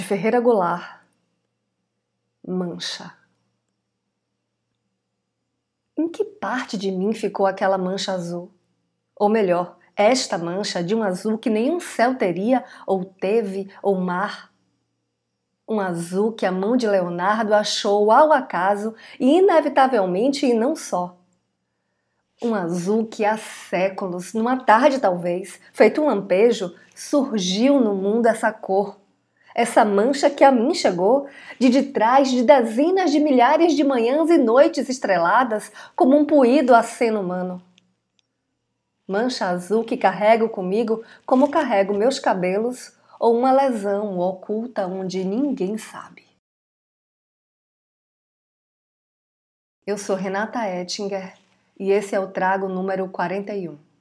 Ferreira Goulart. Mancha. Em que parte de mim ficou aquela mancha azul? Ou melhor, esta mancha de um azul que nenhum céu teria, ou teve, ou mar. Um azul que a mão de Leonardo achou ao acaso e inevitavelmente e não só. Um azul que há séculos, numa tarde talvez, feito um lampejo, surgiu no mundo essa cor. Essa mancha que a mim chegou de detrás de dezenas de milhares de manhãs e noites estreladas como um puído aceno humano. Mancha azul que carrego comigo como carrego meus cabelos ou uma lesão oculta onde ninguém sabe. Eu sou Renata Ettinger e esse é o Trago número 41.